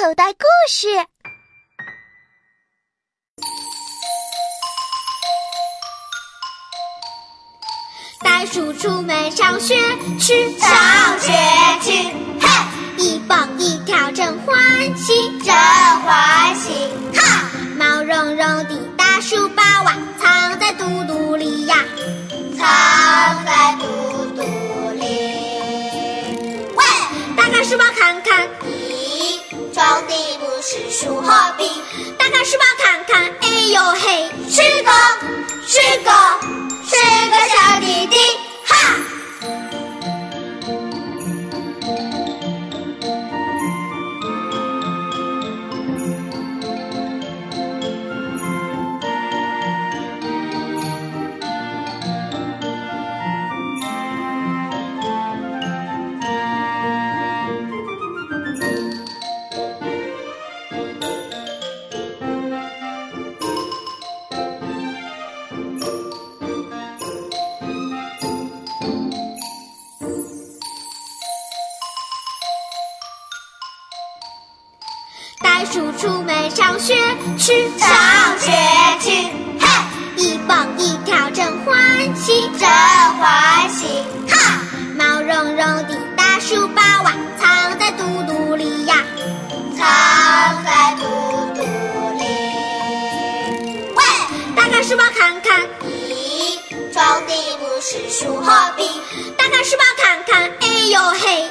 口袋故事。袋鼠出门上学去，上学去，是书和笔，打开书包看看，哎呦嘿，袋鼠出门上学去，上学去，嘿，一蹦一跳真欢喜，真欢喜，哈！毛茸茸的大鼠把娃藏在肚肚里呀，藏在肚肚里。喂，打开书包看看，咦，装的不是书和笔，打开书包看看，哎呦嘿，